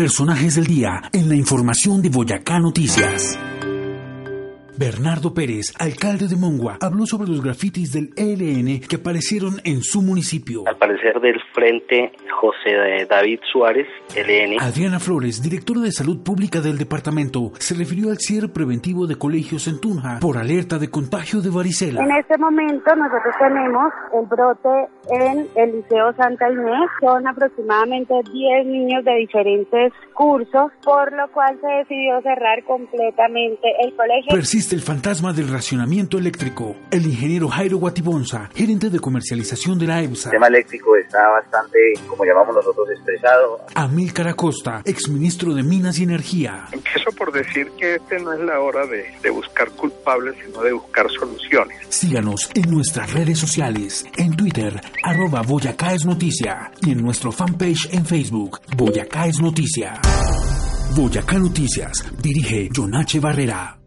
Personajes del día en la información de Boyacá Noticias. Bernardo Pérez, alcalde de Mongua, habló sobre los grafitis del ELN que aparecieron en su municipio. Al parecer del Frente José David Suárez, ELN. Adriana Flores, directora de Salud Pública del departamento, se refirió al cierre preventivo de colegios en Tunja por alerta de contagio de varicela. En este momento nosotros tenemos el brote en el Liceo Santa Inés. Son aproximadamente 10 niños de diferentes cursos, por lo cual se decidió cerrar completamente el colegio. Persiste el fantasma del racionamiento eléctrico. El ingeniero Jairo Guatibonza, gerente de comercialización de la EBSA. El tema eléctrico está bastante, como llamamos nosotros, estresado. Amílcar Acosta, exministro de Minas y Energía. Empiezo por decir que este no es la hora de, de buscar culpables, sino de buscar soluciones. Síganos en nuestras redes sociales, en Twitter, arroba Boyacá es Noticia, y en nuestro fanpage en Facebook, Boyacá es Noticia. Boyacá Noticias, dirige Jonache Barrera.